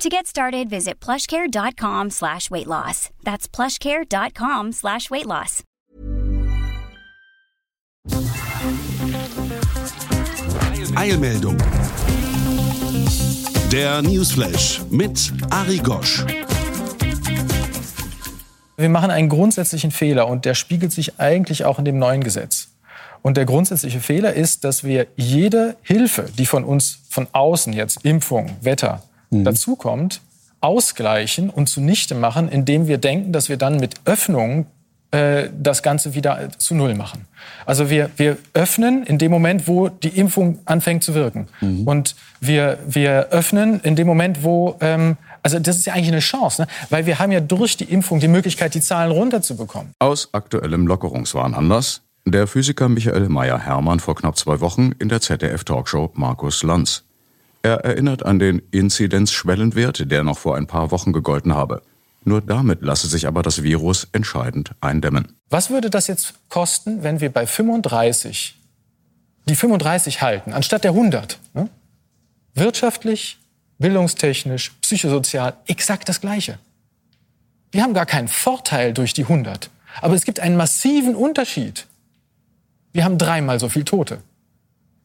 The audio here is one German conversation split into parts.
To get started, visit plushcare.com slash weight loss. That's plushcare.com slash weight loss. Eilmeldung. Der Newsflash mit Ari Gosch. Wir machen einen grundsätzlichen Fehler und der spiegelt sich eigentlich auch in dem neuen Gesetz. Und der grundsätzliche Fehler ist, dass wir jede Hilfe, die von uns von außen jetzt Impfung, Wetter mhm. dazukommt, ausgleichen und zunichte machen, indem wir denken, dass wir dann mit Öffnungen äh, das Ganze wieder zu Null machen. Also wir, wir öffnen in dem Moment, wo die Impfung anfängt zu wirken. Mhm. Und wir, wir öffnen in dem Moment, wo... Ähm, also das ist ja eigentlich eine Chance, ne? weil wir haben ja durch die Impfung die Möglichkeit, die Zahlen runterzubekommen. Aus aktuellem Lockerungswahn Anlass der Physiker Michael Meyer-Hermann vor knapp zwei Wochen in der ZDF-Talkshow Markus Lanz. Er erinnert an den Inzidenzschwellenwert, der noch vor ein paar Wochen gegolten habe. Nur damit lasse sich aber das Virus entscheidend eindämmen. Was würde das jetzt kosten, wenn wir bei 35 die 35 halten, anstatt der 100? Ne? Wirtschaftlich, bildungstechnisch, psychosozial exakt das Gleiche. Wir haben gar keinen Vorteil durch die 100. Aber es gibt einen massiven Unterschied. Wir haben dreimal so viel Tote.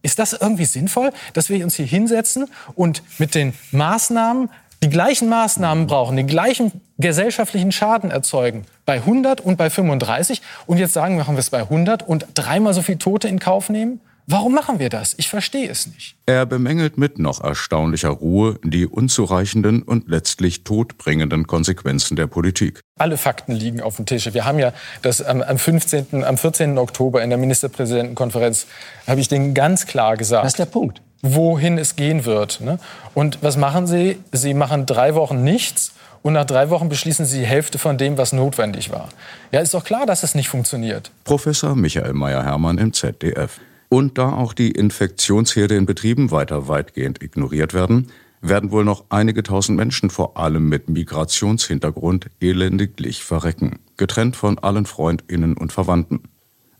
Ist das irgendwie sinnvoll, dass wir uns hier hinsetzen und mit den Maßnahmen die gleichen Maßnahmen brauchen, den gleichen gesellschaftlichen Schaden erzeugen bei 100 und bei 35 und jetzt sagen, machen wir es bei 100 und dreimal so viel Tote in Kauf nehmen? Warum machen wir das? Ich verstehe es nicht. Er bemängelt mit noch erstaunlicher Ruhe die unzureichenden und letztlich todbringenden Konsequenzen der Politik. Alle Fakten liegen auf dem Tisch. Wir haben ja das am, am 15., am 14. Oktober in der Ministerpräsidentenkonferenz, habe ich denen ganz klar gesagt. Das ist der Punkt. Wohin es gehen wird. Ne? Und was machen Sie? Sie machen drei Wochen nichts und nach drei Wochen beschließen Sie die Hälfte von dem, was notwendig war. Ja, ist doch klar, dass es nicht funktioniert. Professor Michael Meyer-Hermann im ZDF. Und da auch die Infektionsherde in Betrieben weiter weitgehend ignoriert werden, werden wohl noch einige tausend Menschen, vor allem mit Migrationshintergrund, elendiglich verrecken, getrennt von allen Freundinnen und Verwandten.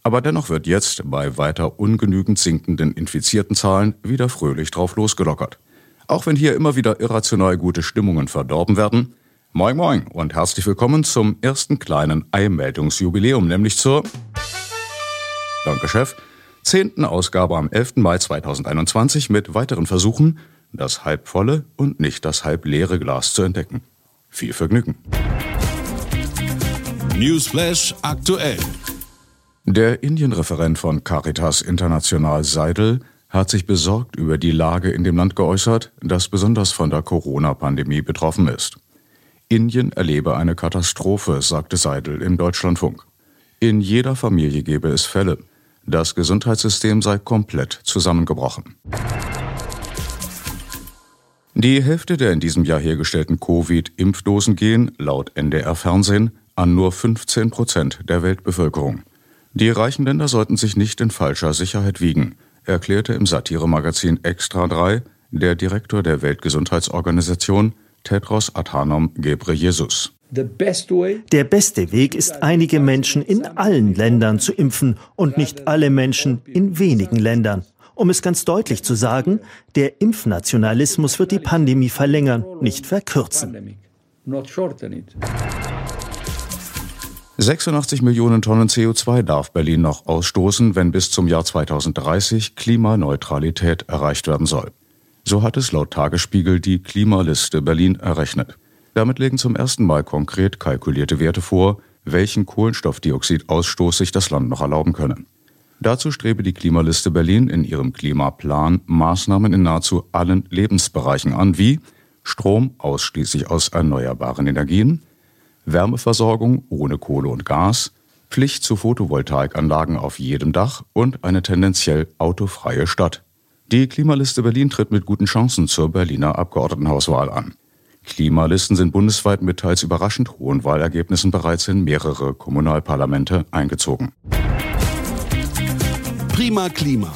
Aber dennoch wird jetzt bei weiter ungenügend sinkenden infizierten Zahlen wieder fröhlich drauf losgelockert. Auch wenn hier immer wieder irrational gute Stimmungen verdorben werden. Moin Moin und herzlich willkommen zum ersten kleinen Eilmeldungsjubiläum, nämlich zur Danke, Chef 10. Ausgabe am 11. Mai 2021 mit weiteren Versuchen, das halbvolle und nicht das halbleere Glas zu entdecken. Viel Vergnügen. Newsflash aktuell. Der Indienreferent von Caritas International Seidel hat sich besorgt über die Lage in dem Land geäußert, das besonders von der Corona-Pandemie betroffen ist. Indien erlebe eine Katastrophe, sagte Seidel im Deutschlandfunk. In jeder Familie gebe es Fälle. Das Gesundheitssystem sei komplett zusammengebrochen. Die Hälfte der in diesem Jahr hergestellten Covid-Impfdosen gehen, laut NDR Fernsehen, an nur 15 Prozent der Weltbevölkerung. Die reichen Länder sollten sich nicht in falscher Sicherheit wiegen, erklärte im Satiremagazin Extra 3 der Direktor der Weltgesundheitsorganisation Tedros Adhanom Ghebreyesus. Der beste Weg ist, einige Menschen in allen Ländern zu impfen und nicht alle Menschen in wenigen Ländern. Um es ganz deutlich zu sagen, der Impfnationalismus wird die Pandemie verlängern, nicht verkürzen. 86 Millionen Tonnen CO2 darf Berlin noch ausstoßen, wenn bis zum Jahr 2030 Klimaneutralität erreicht werden soll. So hat es laut Tagesspiegel die Klimaliste Berlin errechnet. Damit legen zum ersten Mal konkret kalkulierte Werte vor, welchen Kohlenstoffdioxidausstoß sich das Land noch erlauben könne. Dazu strebe die Klimaliste Berlin in ihrem Klimaplan Maßnahmen in nahezu allen Lebensbereichen an, wie Strom ausschließlich aus erneuerbaren Energien, Wärmeversorgung ohne Kohle und Gas, Pflicht zu Photovoltaikanlagen auf jedem Dach und eine tendenziell autofreie Stadt. Die Klimaliste Berlin tritt mit guten Chancen zur Berliner Abgeordnetenhauswahl an. Klimalisten sind bundesweit mit teils überraschend hohen Wahlergebnissen bereits in mehrere Kommunalparlamente eingezogen. Prima Klima.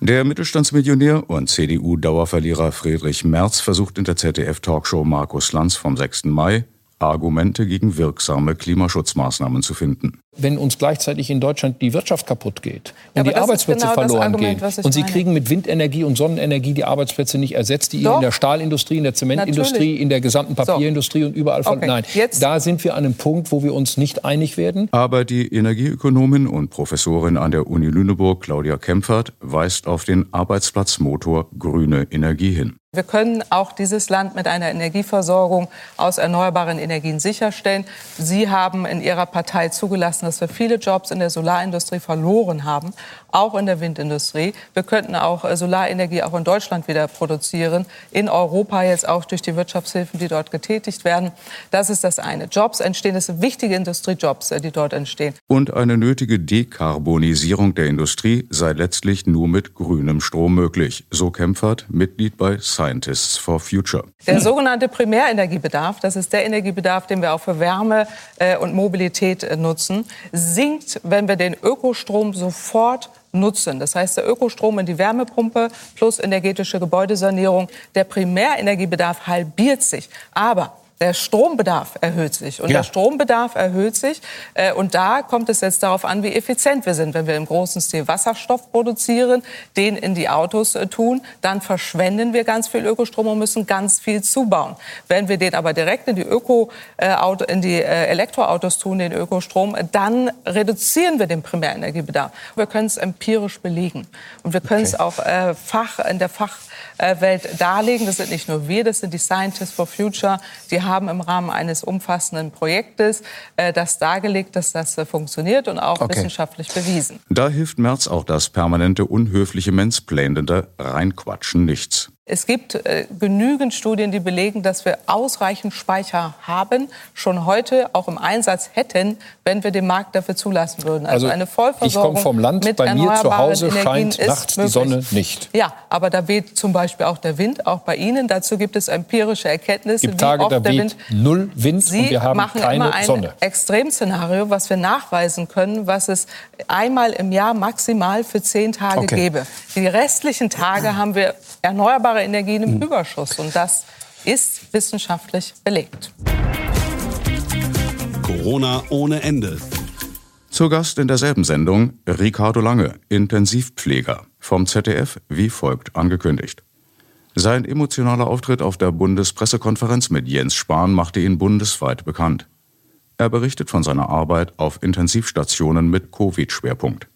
Der Mittelstandsmillionär und CDU-Dauerverlierer Friedrich Merz versucht in der ZDF-Talkshow Markus Lanz vom 6. Mai Argumente gegen wirksame Klimaschutzmaßnahmen zu finden. Wenn uns gleichzeitig in Deutschland die Wirtschaft kaputt geht und ja, die Arbeitsplätze genau verloren Argument, gehen und Sie meine. kriegen mit Windenergie und Sonnenenergie die Arbeitsplätze nicht ersetzt, die Doch. in der Stahlindustrie, in der Zementindustrie, Natürlich. in der gesamten Papierindustrie so. und überall von. Okay. Nein, Jetzt. da sind wir an einem Punkt, wo wir uns nicht einig werden. Aber die Energieökonomin und Professorin an der Uni Lüneburg, Claudia Kempfert, weist auf den Arbeitsplatzmotor grüne Energie hin. Wir können auch dieses Land mit einer Energieversorgung aus erneuerbaren Energien sicherstellen. Sie haben in Ihrer Partei zugelassen, dass wir viele Jobs in der Solarindustrie verloren haben, auch in der Windindustrie. Wir könnten auch äh, Solarenergie auch in Deutschland wieder produzieren, in Europa jetzt auch durch die Wirtschaftshilfen, die dort getätigt werden. Das ist das eine. Jobs entstehen, das sind wichtige Industriejobs, äh, die dort entstehen. Und eine nötige Dekarbonisierung der Industrie sei letztlich nur mit grünem Strom möglich, so Kempfert, Mitglied bei Scientists for Future. Der sogenannte Primärenergiebedarf, das ist der Energiebedarf, den wir auch für Wärme äh, und Mobilität äh, nutzen, sinkt, wenn wir den Ökostrom sofort nutzen. Das heißt, der Ökostrom in die Wärmepumpe plus energetische Gebäudesanierung, der Primärenergiebedarf halbiert sich. Aber der Strombedarf erhöht sich. Und ja. der Strombedarf erhöht sich. Äh, und da kommt es jetzt darauf an, wie effizient wir sind. Wenn wir im großen Stil Wasserstoff produzieren, den in die Autos äh, tun, dann verschwenden wir ganz viel Ökostrom und müssen ganz viel zubauen. Wenn wir den aber direkt in die, Öko, äh, in die Elektroautos tun, den Ökostrom, dann reduzieren wir den Primärenergiebedarf. Wir können es empirisch belegen. Und wir können okay. es auch Fach, in der Fachwelt darlegen. Das sind nicht nur wir, das sind die Scientists for Future. Die haben im Rahmen eines umfassenden Projektes äh, das dargelegt, dass das äh, funktioniert und auch okay. wissenschaftlich bewiesen. Da hilft Merz auch das permanente unhöfliche Mansplainende Reinquatschen nichts. Es gibt äh, genügend Studien, die belegen, dass wir ausreichend Speicher haben, schon heute auch im Einsatz hätten, wenn wir den Markt dafür zulassen würden. Also, also eine Vollversorgung. Ich komme vom Land, bei mir zu Hause scheint nachts möglich. die Sonne nicht. Ja, aber da weht zum Beispiel auch der Wind, auch bei Ihnen. Dazu gibt es empirische Erkenntnisse, gibt Tage, wie oft da der Wind. Null Wind Sie und wir haben machen keine immer ein Sonne. Extremszenario, was wir nachweisen können, was es einmal im Jahr maximal für zehn Tage okay. gäbe. Die restlichen Tage haben wir erneuerbare Energien im hm. Überschuss. Und das ist wissenschaftlich belegt. Corona ohne Ende. Zu Gast in derselben Sendung Ricardo Lange, Intensivpfleger, vom ZDF wie folgt angekündigt. Sein emotionaler Auftritt auf der Bundespressekonferenz mit Jens Spahn machte ihn bundesweit bekannt. Er berichtet von seiner Arbeit auf Intensivstationen mit Covid-Schwerpunkt.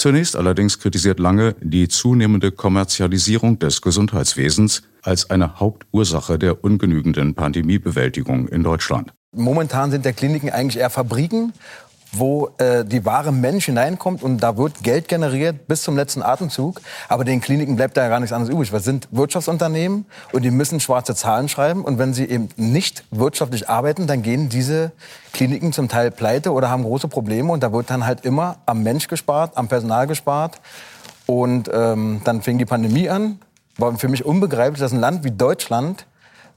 Zunächst allerdings kritisiert Lange die zunehmende Kommerzialisierung des Gesundheitswesens als eine Hauptursache der ungenügenden Pandemiebewältigung in Deutschland. Momentan sind der Kliniken eigentlich eher Fabriken wo äh, die wahre Mensch hineinkommt und da wird Geld generiert bis zum letzten Atemzug. Aber den Kliniken bleibt da ja gar nichts anderes übrig. Wir sind Wirtschaftsunternehmen und die müssen schwarze Zahlen schreiben. Und wenn sie eben nicht wirtschaftlich arbeiten, dann gehen diese Kliniken zum Teil pleite oder haben große Probleme. Und da wird dann halt immer am Mensch gespart, am Personal gespart. Und ähm, dann fing die Pandemie an. War für mich unbegreiflich, dass ein Land wie Deutschland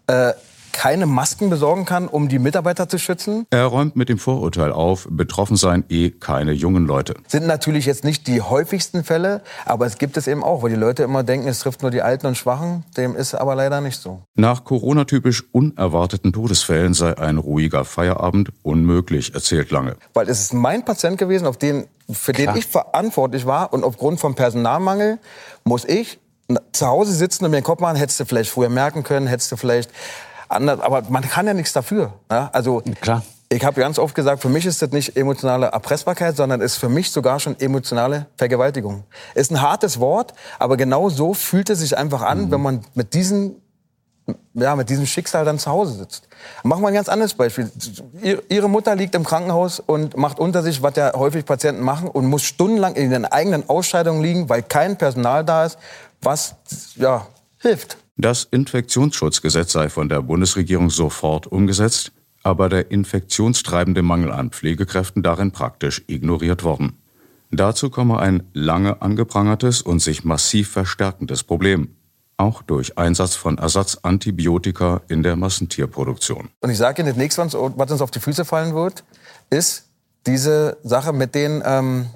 äh, keine Masken besorgen kann, um die Mitarbeiter zu schützen. Er räumt mit dem Vorurteil auf, betroffen seien eh keine jungen Leute. Sind natürlich jetzt nicht die häufigsten Fälle, aber es gibt es eben auch, weil die Leute immer denken, es trifft nur die Alten und Schwachen. Dem ist aber leider nicht so. Nach Corona-typisch unerwarteten Todesfällen sei ein ruhiger Feierabend unmöglich, erzählt Lange. Weil es ist mein Patient gewesen, auf den, für Klar. den ich verantwortlich war und aufgrund von Personalmangel muss ich zu Hause sitzen und mir den Kopf machen, hättest du vielleicht früher merken können, hättest du vielleicht anders, aber man kann ja nichts dafür. Ja? Also Klar. Ich habe ganz oft gesagt, für mich ist das nicht emotionale Erpressbarkeit, sondern ist für mich sogar schon emotionale Vergewaltigung. Ist ein hartes Wort, aber genau so fühlt es sich einfach an, mhm. wenn man mit diesem, ja, mit diesem Schicksal dann zu Hause sitzt. Machen wir ein ganz anderes Beispiel. Ihre Mutter liegt im Krankenhaus und macht unter sich, was ja häufig Patienten machen, und muss stundenlang in den eigenen Ausscheidungen liegen, weil kein Personal da ist, was ja, hilft. Das Infektionsschutzgesetz sei von der Bundesregierung sofort umgesetzt, aber der infektionstreibende Mangel an Pflegekräften darin praktisch ignoriert worden. Dazu komme ein lange angeprangertes und sich massiv verstärkendes Problem. auch durch Einsatz von Ersatzantibiotika in der Massentierproduktion. Und ich sage Ihnen, das nächste, was uns auf die Füße fallen wird, ist diese Sache mit den ähm,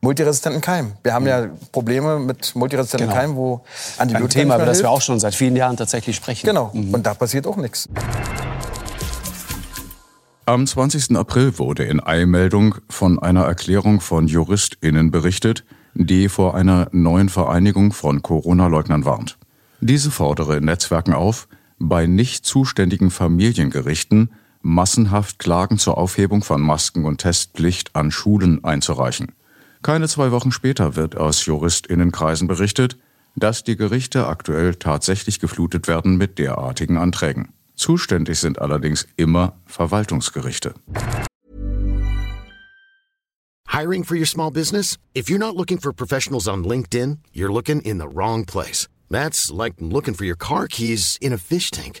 multiresistenten Keimen. Wir haben ja Probleme mit multiresistenten genau. Keimen, wo Antibiotika Ein Thema, über das wir auch schon seit vielen Jahren tatsächlich sprechen. Genau. Mhm. Und da passiert auch nichts. Am 20. April wurde in Eilmeldung von einer Erklärung von JuristInnen berichtet, die vor einer neuen Vereinigung von Corona-Leugnern warnt. Diese fordere in Netzwerken auf, bei nicht zuständigen Familiengerichten massenhaft Klagen zur Aufhebung von Masken- und Testpflicht an Schulen einzureichen. Keine zwei Wochen später wird aus JuristInnenkreisen berichtet, dass die Gerichte aktuell tatsächlich geflutet werden mit derartigen Anträgen. Zuständig sind allerdings immer Verwaltungsgerichte. Hiring for your small business? If you're not looking for professionals on LinkedIn, you're looking in the wrong place. That's like looking for your car keys in a fish tank.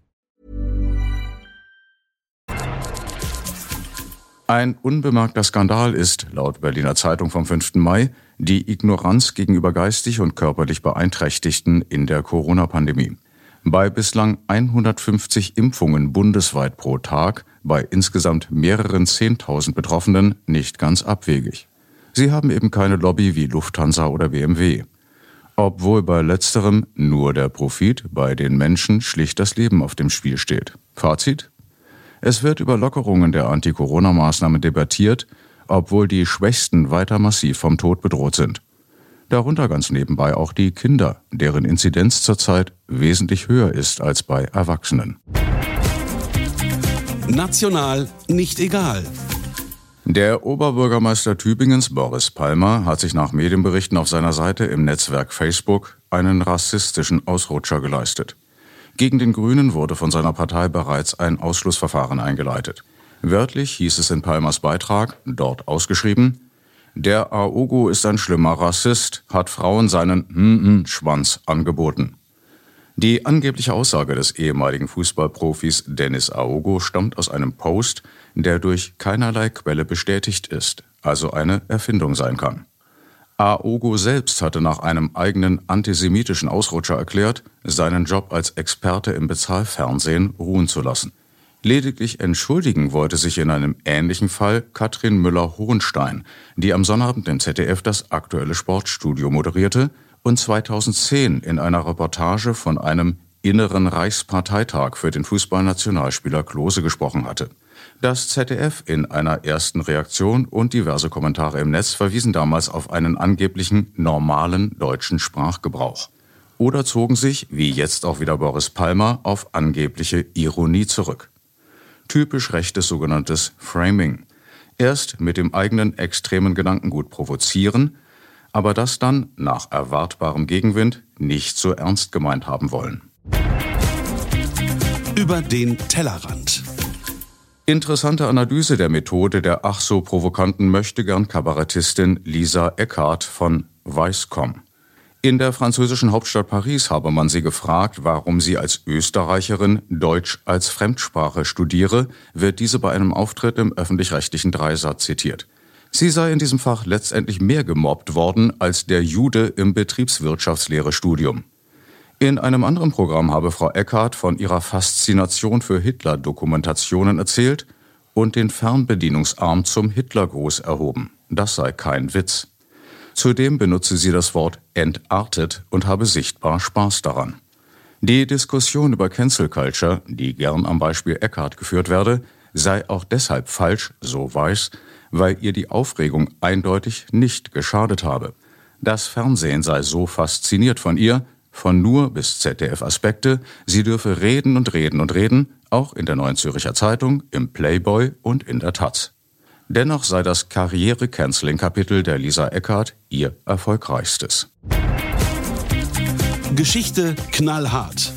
Ein unbemerkter Skandal ist, laut Berliner Zeitung vom 5. Mai, die Ignoranz gegenüber geistig und körperlich Beeinträchtigten in der Corona-Pandemie. Bei bislang 150 Impfungen bundesweit pro Tag, bei insgesamt mehreren 10.000 Betroffenen nicht ganz abwegig. Sie haben eben keine Lobby wie Lufthansa oder BMW. Obwohl bei letzterem nur der Profit, bei den Menschen schlicht das Leben auf dem Spiel steht. Fazit? Es wird über Lockerungen der Anti-Corona-Maßnahmen debattiert, obwohl die Schwächsten weiter massiv vom Tod bedroht sind. Darunter ganz nebenbei auch die Kinder, deren Inzidenz zurzeit wesentlich höher ist als bei Erwachsenen. National nicht egal. Der Oberbürgermeister Tübingens, Boris Palmer, hat sich nach Medienberichten auf seiner Seite im Netzwerk Facebook einen rassistischen Ausrutscher geleistet. Gegen den Grünen wurde von seiner Partei bereits ein Ausschlussverfahren eingeleitet. Wörtlich hieß es in Palmers Beitrag, dort ausgeschrieben, der Aogo ist ein schlimmer Rassist, hat Frauen seinen hm Schwanz angeboten. Die angebliche Aussage des ehemaligen Fußballprofis Dennis Aogo stammt aus einem Post, der durch keinerlei Quelle bestätigt ist, also eine Erfindung sein kann. Aogo selbst hatte nach einem eigenen antisemitischen Ausrutscher erklärt, seinen Job als Experte im Bezahlfernsehen ruhen zu lassen. Lediglich entschuldigen wollte sich in einem ähnlichen Fall Katrin Müller-Hohenstein, die am Sonnabend im ZDF das aktuelle Sportstudio moderierte und 2010 in einer Reportage von einem inneren Reichsparteitag für den Fußballnationalspieler Klose gesprochen hatte. Das ZDF in einer ersten Reaktion und diverse Kommentare im Netz verwiesen damals auf einen angeblichen normalen deutschen Sprachgebrauch. Oder zogen sich, wie jetzt auch wieder Boris Palmer, auf angebliche Ironie zurück. Typisch rechtes sogenanntes Framing. Erst mit dem eigenen extremen Gedankengut provozieren, aber das dann nach erwartbarem Gegenwind nicht so ernst gemeint haben wollen. Über den Tellerrand. Interessante Analyse der Methode der ach so provokanten Möchtegern-Kabarettistin Lisa Eckhardt von Weißkomm. In der französischen Hauptstadt Paris habe man sie gefragt, warum sie als Österreicherin Deutsch als Fremdsprache studiere, wird diese bei einem Auftritt im öffentlich-rechtlichen Dreisatz zitiert. Sie sei in diesem Fach letztendlich mehr gemobbt worden als der Jude im Betriebswirtschaftslehre-Studium. In einem anderen Programm habe Frau Eckhardt von ihrer Faszination für Hitler-Dokumentationen erzählt und den Fernbedienungsarm zum Hitlergruß erhoben. Das sei kein Witz. Zudem benutze sie das Wort entartet und habe sichtbar Spaß daran. Die Diskussion über Cancel Culture, die gern am Beispiel Eckhart geführt werde, sei auch deshalb falsch, so weiß, weil ihr die Aufregung eindeutig nicht geschadet habe. Das Fernsehen sei so fasziniert von ihr, von nur bis ZDF-Aspekte, sie dürfe reden und reden und reden, auch in der Neuen Zürcher Zeitung, im Playboy und in der Taz. Dennoch sei das Karriere-Canceling-Kapitel der Lisa Eckhardt ihr erfolgreichstes. Geschichte knallhart.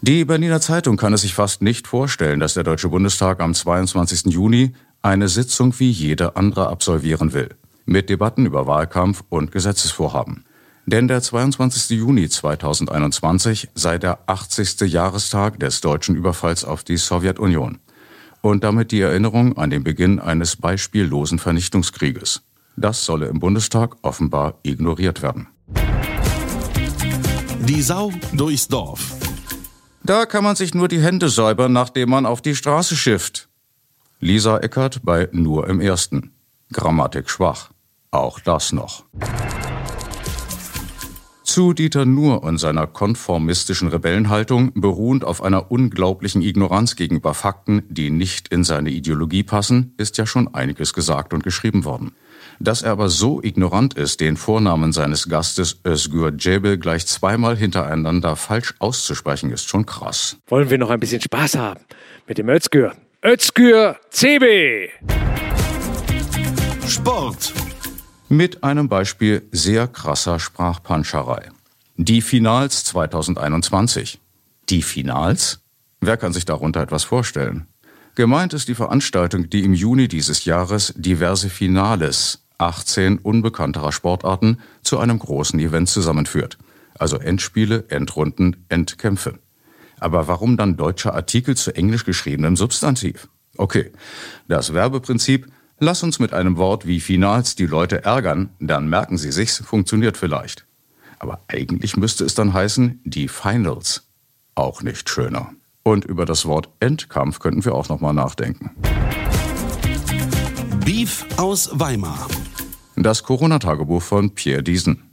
Die Berliner Zeitung kann es sich fast nicht vorstellen, dass der Deutsche Bundestag am 22. Juni Eine Sitzung wie jede andere absolvieren will. Mit Debatten über Wahlkampf und Gesetzesvorhaben. Denn der 22. Juni 2021 sei der 80. Jahrestag des deutschen Überfalls auf die Sowjetunion. Und damit die Erinnerung an den Beginn eines beispiellosen Vernichtungskrieges. Das solle im Bundestag offenbar ignoriert werden. Die Sau durchs Dorf. Da kann man sich nur die Hände säubern, nachdem man auf die Straße schifft. Lisa Eckert bei Nur im Ersten. Grammatik schwach. Auch das noch. Zu Dieter Nuhr und seiner konformistischen Rebellenhaltung, beruhend auf einer unglaublichen Ignoranz gegenüber Fakten, die nicht in seine Ideologie passen, ist ja schon einiges gesagt und geschrieben worden. Dass er aber so ignorant ist, den Vornamen seines Gastes Özgür Cebel gleich zweimal hintereinander falsch auszusprechen, ist schon krass. Wollen wir noch ein bisschen Spaß haben mit dem Özgür? Özgür CB! Sport mit einem Beispiel sehr krasser Sprachpanscherei. Die Finals 2021. Die Finals? Wer kann sich darunter etwas vorstellen? Gemeint ist die Veranstaltung, die im Juni dieses Jahres diverse Finales, 18 unbekannterer Sportarten, zu einem großen Event zusammenführt. Also Endspiele, Endrunden, Endkämpfe. Aber warum dann deutscher Artikel zu englisch geschriebenem Substantiv? Okay, das Werbeprinzip Lass uns mit einem Wort wie Finals die Leute ärgern, dann merken sie sich's, funktioniert vielleicht. Aber eigentlich müsste es dann heißen die Finals. Auch nicht schöner. Und über das Wort Endkampf könnten wir auch noch mal nachdenken. Beef aus Weimar. Das Corona-Tagebuch von Pierre Diesen.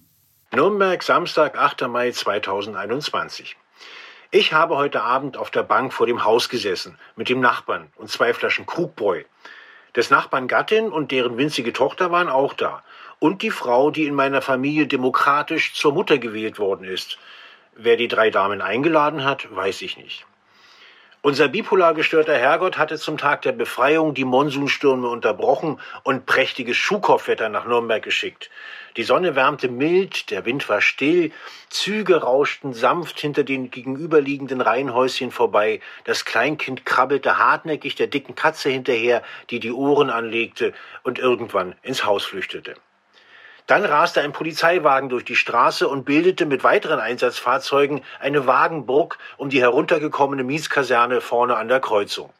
Nürnberg, Samstag, 8. Mai 2021. Ich habe heute Abend auf der Bank vor dem Haus gesessen, mit dem Nachbarn und zwei Flaschen Krugbräu. Des Nachbarn Gattin und deren winzige Tochter waren auch da. Und die Frau, die in meiner Familie demokratisch zur Mutter gewählt worden ist. Wer die drei Damen eingeladen hat, weiß ich nicht. Unser bipolar gestörter Herrgott hatte zum Tag der Befreiung die Monsunstürme unterbrochen und prächtiges Schuhkopfwetter nach Nürnberg geschickt. Die Sonne wärmte mild, der Wind war still, Züge rauschten sanft hinter den gegenüberliegenden Reihenhäuschen vorbei, das Kleinkind krabbelte hartnäckig der dicken Katze hinterher, die die Ohren anlegte und irgendwann ins Haus flüchtete. Dann raste ein Polizeiwagen durch die Straße und bildete mit weiteren Einsatzfahrzeugen eine Wagenburg um die heruntergekommene Mietskaserne vorne an der Kreuzung.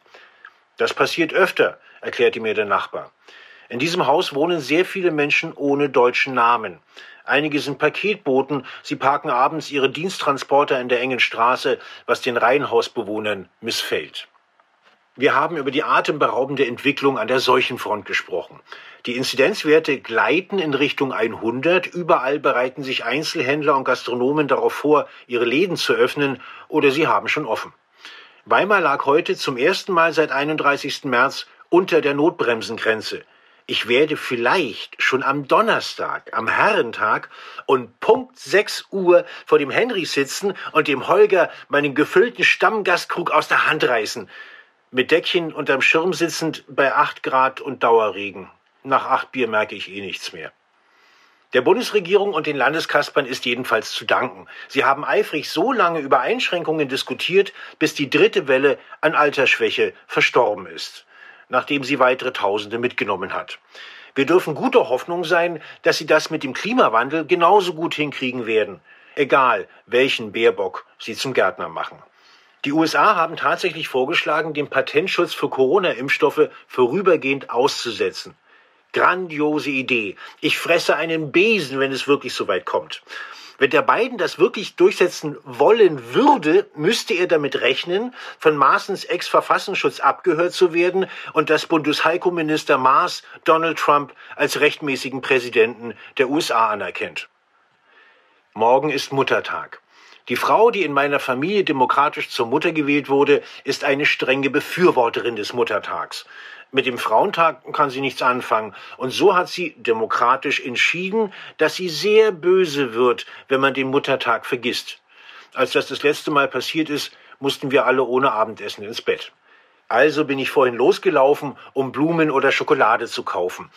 Das passiert öfter, erklärte mir der Nachbar. In diesem Haus wohnen sehr viele Menschen ohne deutschen Namen. Einige sind Paketboten, sie parken abends ihre Diensttransporter in der engen Straße, was den Reihenhausbewohnern missfällt. Wir haben über die atemberaubende Entwicklung an der Seuchenfront gesprochen. Die Inzidenzwerte gleiten in Richtung 100. Überall bereiten sich Einzelhändler und Gastronomen darauf vor, ihre Läden zu öffnen oder sie haben schon offen. Weimar lag heute zum ersten Mal seit 31. März unter der Notbremsengrenze ich werde vielleicht schon am Donnerstag, am Herrentag und Punkt 6 Uhr vor dem Henry sitzen und dem Holger meinen gefüllten Stammgastkrug aus der Hand reißen. Mit Deckchen unterm Schirm sitzend bei 8 Grad und Dauerregen. Nach 8 Bier merke ich eh nichts mehr. Der Bundesregierung und den Landeskaspern ist jedenfalls zu danken. Sie haben eifrig so lange über Einschränkungen diskutiert, bis die dritte Welle an Altersschwäche verstorben ist nachdem sie weitere Tausende mitgenommen hat. Wir dürfen guter Hoffnung sein, dass sie das mit dem Klimawandel genauso gut hinkriegen werden, egal welchen Bärbock sie zum Gärtner machen. Die USA haben tatsächlich vorgeschlagen, den Patentschutz für Corona-Impfstoffe vorübergehend auszusetzen. Grandiose Idee. Ich fresse einen Besen, wenn es wirklich so weit kommt. Wenn der Biden das wirklich durchsetzen wollen würde, müsste er damit rechnen, von Maaßens Ex-Verfassungsschutz abgehört zu werden und dass Bundesheiko-Minister Maas Donald Trump als rechtmäßigen Präsidenten der USA anerkennt. Morgen ist Muttertag. Die Frau, die in meiner Familie demokratisch zur Mutter gewählt wurde, ist eine strenge Befürworterin des Muttertags. Mit dem Frauentag kann sie nichts anfangen. Und so hat sie demokratisch entschieden, dass sie sehr böse wird, wenn man den Muttertag vergisst. Als das das letzte Mal passiert ist, mussten wir alle ohne Abendessen ins Bett. Also bin ich vorhin losgelaufen, um Blumen oder Schokolade zu kaufen.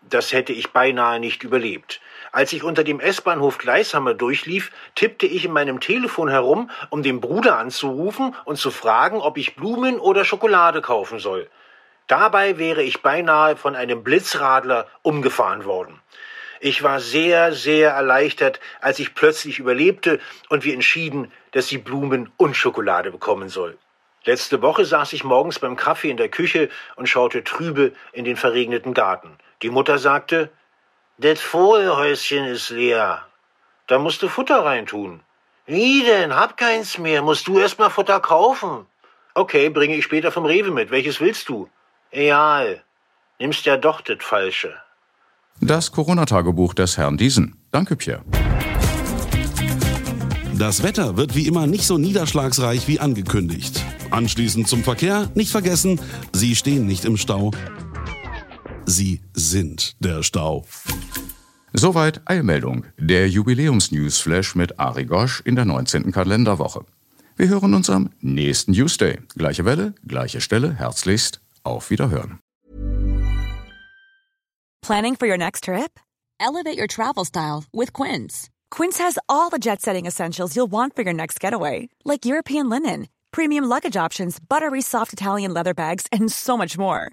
Das hätte ich beinahe nicht überlebt. Als ich unter dem S-Bahnhof Gleishammer durchlief, tippte ich in meinem Telefon herum, um den Bruder anzurufen und zu fragen, ob ich Blumen oder Schokolade kaufen soll. Dabei wäre ich beinahe von einem Blitzradler umgefahren worden. Ich war sehr, sehr erleichtert, als ich plötzlich überlebte und wir entschieden, dass sie Blumen und Schokolade bekommen soll. Letzte Woche saß ich morgens beim Kaffee in der Küche und schaute trübe in den verregneten Garten. Die Mutter sagte, das Vogelhäuschen ist leer. Da musst du Futter reintun. Wie denn? Hab keins mehr. Musst du erst mal Futter kaufen. Okay, bringe ich später vom Rewe mit. Welches willst du? Egal. Nimmst ja doch das Falsche. Das Corona-Tagebuch des Herrn Diesen. Danke, Pierre. Das Wetter wird wie immer nicht so niederschlagsreich wie angekündigt. Anschließend zum Verkehr, nicht vergessen, Sie stehen nicht im Stau. Sie sind der Stau. Soweit Eilmeldung, der Jubiläums-Newsflash mit Ari Gosch in der 19. Kalenderwoche. Wir hören uns am nächsten Newsday. Gleiche Welle, gleiche Stelle, herzlichst auf Wiederhören. Planning for your next trip? Elevate your travel style with Quince. Quince has all the jet-setting essentials you'll want for your next getaway, like European linen, premium luggage options, buttery soft Italian leather bags, and so much more.